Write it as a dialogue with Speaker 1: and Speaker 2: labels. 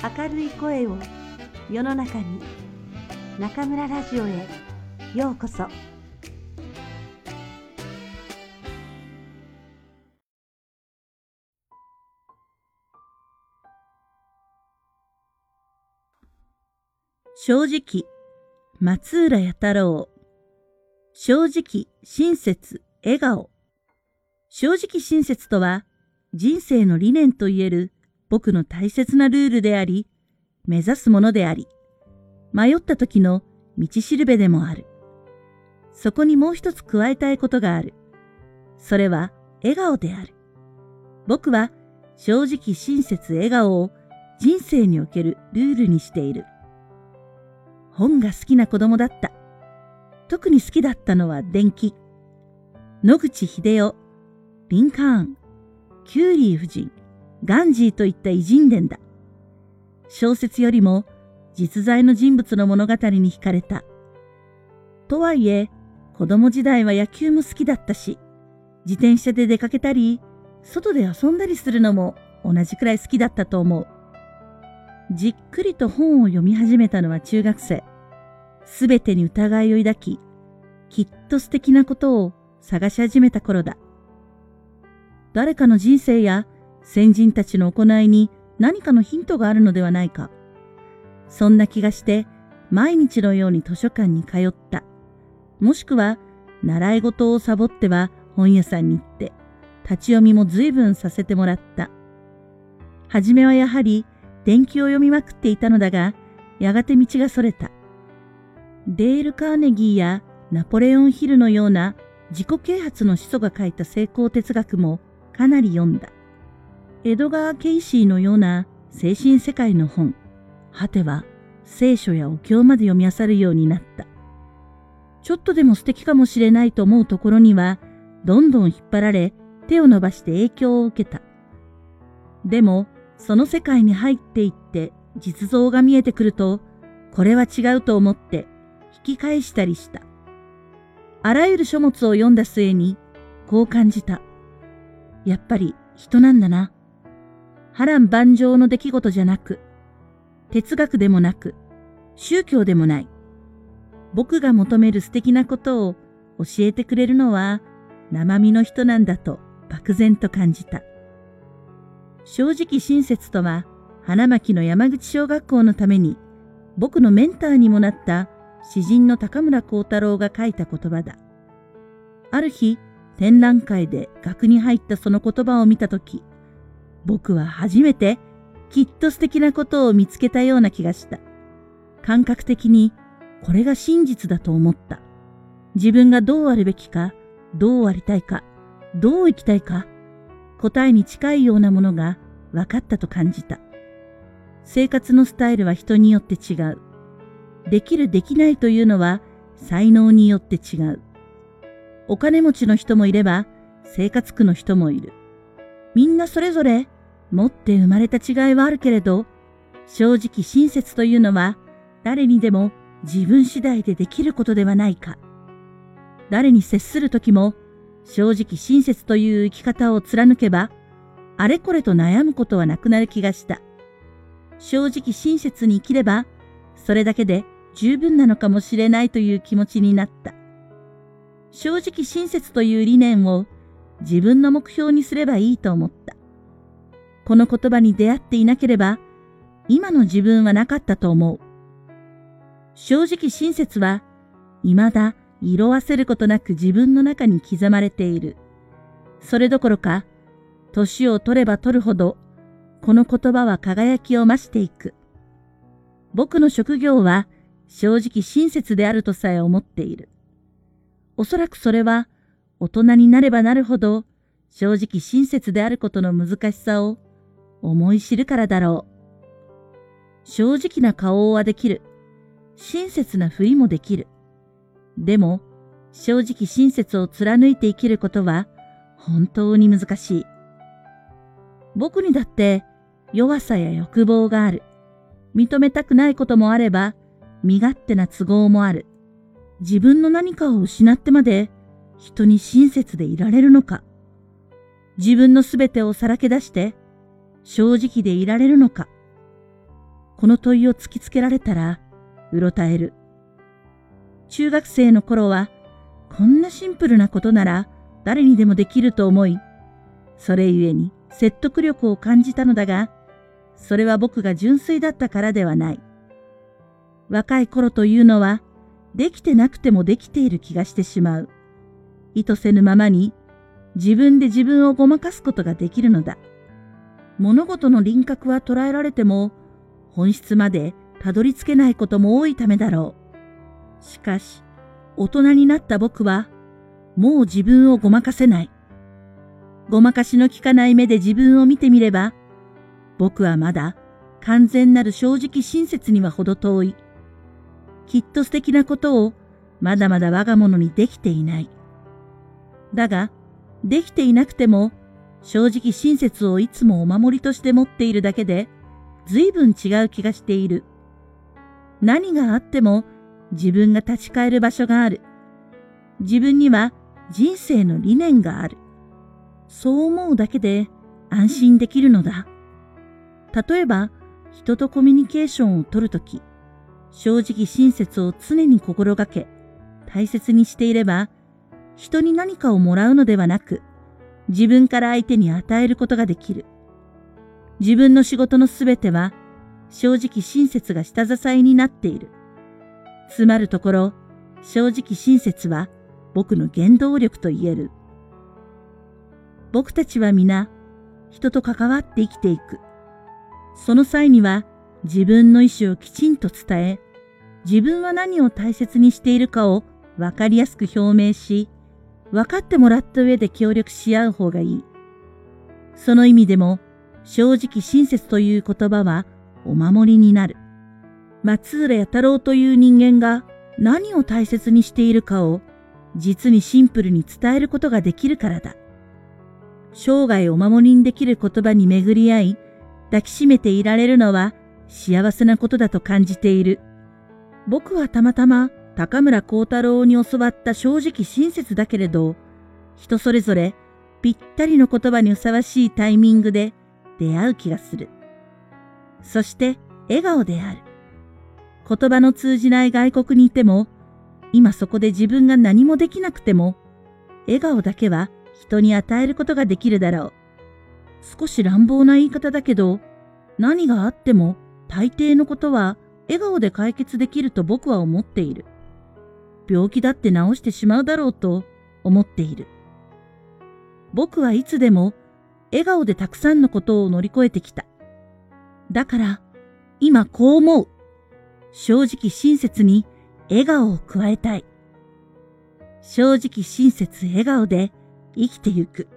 Speaker 1: 明るい声を世の中に中村ラジオへようこそ。
Speaker 2: 正直松浦弥太郎。正直親切笑顔。正直親切とは人生の理念といえる僕の大切なルールであり、目指すものであり、迷った時の道しるべでもある。そこにもう一つ加えたいことがある。それは笑顔である。僕は正直親切笑顔を人生におけるルールにしている。本が好きな子供だった。特に好きだったのは電気。野口英世、リンカーン、キューリー夫人、ガンジーといった偉人伝だ。小説よりも実在の人物の物語に惹かれた。とはいえ、子供時代は野球も好きだったし、自転車で出かけたり、外で遊んだりするのも同じくらい好きだったと思う。じっくりと本を読み始めたのは中学生。すべてに疑いを抱き、きっと素敵なことを探し始めた頃だ。誰かの人生や先人たちの行いに何かのヒントがあるのではないか。そんな気がして毎日のように図書館に通った。もしくは習い事をサボっては本屋さんに行って立ち読みも随分させてもらった。はじめはやはり伝記を読みまくっていたのだが、やがて道がそれた。デール・カーネギーやナポレオン・ヒルのような自己啓発の始祖が書いた成功哲学もかなり読んだ。エドガー・ケイシーのような精神世界の本、果ては聖書やお経まで読み漁るようになった。ちょっとでも素敵かもしれないと思うところには、どんどん引っ張られ、手を伸ばして影響を受けた。でも、その世界に入っていって実像が見えてくると、これは違うと思って引き返したりした。あらゆる書物を読んだ末に、こう感じた。やっぱり人なんだな。波乱万丈の出来事じゃなく、哲学でもなく、宗教でもない。僕が求める素敵なことを教えてくれるのは生身の人なんだと漠然と感じた。正直親切とは花巻の山口小学校のために僕のメンターにもなった詩人の高村光太郎が書いた言葉だ。ある日、展覧会で額に入ったその言葉を見たとき、僕は初めてきっと素敵なことを見つけたような気がした。感覚的にこれが真実だと思った。自分がどうあるべきか、どうありたいか、どう生きたいか、答えに近いようなものが分かったと感じた。生活のスタイルは人によって違う。できるできないというのは才能によって違う。お金持ちの人もいれば生活苦の人もいる。みんなそれぞれ持って生まれた違いはあるけれど、正直親切というのは誰にでも自分次第でできることではないか。誰に接するときも正直親切という生き方を貫けば、あれこれと悩むことはなくなる気がした。正直親切に生きれば、それだけで十分なのかもしれないという気持ちになった。正直親切という理念を自分の目標にすればいいと思った。この言葉に出会っていなければ、今の自分はなかったと思う。正直親切は、未だ色あせることなく自分の中に刻まれている。それどころか、年を取れば取るほど、この言葉は輝きを増していく。僕の職業は正直親切であるとさえ思っている。おそらくそれは大人になればなるほど正直親切であることの難しさを思い知るからだろう。正直な顔はできる。親切なふりもできる。でも、正直親切を貫いて生きることは本当に難しい。僕にだって弱さや欲望がある。認めたくないこともあれば、身勝手な都合もある。自分の何かを失ってまで人に親切でいられるのか自分のすべてをさらけ出して正直でいられるのかこの問いを突きつけられたら、うろたえる。中学生の頃は、こんなシンプルなことなら誰にでもできると思い、それゆえに説得力を感じたのだが、それは僕が純粋だったからではない。若い頃というのは、できてなくてもできている気がしてしまう。意図せぬままに自分で自分をごまかすことができるのだ。物事の輪郭は捉えられても、本質までたどり着けないことも多いためだろう。しかし、大人になった僕は、もう自分をごまかせない。ごまかしの効かない目で自分を見てみれば、僕はまだ完全なる正直親切には程遠い。きっと素敵なことをまだまだ我が物にできていない。だが、できていなくても正直親切をいつもお守りとして持っているだけで、随分違う気がしている。何があっても自分が立ち返る場所がある。自分には人生の理念がある。そう思うだけで安心できるのだ。例えば、人とコミュニケーションをとるとき、正直親切を常に心がけ、大切にしていれば、人に何かをもらうのではなく、自分から相手に与えることができる。自分の仕事のすべては正直親切が下支えになっている。つまるところ、正直親切は僕の原動力と言える。僕たちは皆人と関わって生きていく。その際には自分の意思をきちんと伝え、自分は何を大切にしているかをわかりやすく表明し、分かってもらった上で協力し合う方がいい。その意味でも、正直親切という言葉はお守りになる。松浦弥太郎という人間が何を大切にしているかを実にシンプルに伝えることができるからだ。生涯お守りにできる言葉に巡り合い、抱きしめていられるのは幸せなことだと感じている。僕はたまたま高村光太郎に教わった正直親切だけれど、人それぞれぴったりの言葉にふさわしいタイミングで出会う気がする。そして笑顔である。言葉の通じない外国にいても、今そこで自分が何もできなくても、笑顔だけは人に与えることができるだろう。少し乱暴な言い方だけど、何があっても大抵のことは笑顔で解決できると僕は思っている。病気だって治してしまうだろうと思っている。僕はいつでも笑顔でたくさんのことを乗り越えてきた。だから、今こう思う。正直親切に笑顔を加えたい。正直親切笑顔で生きてゆく。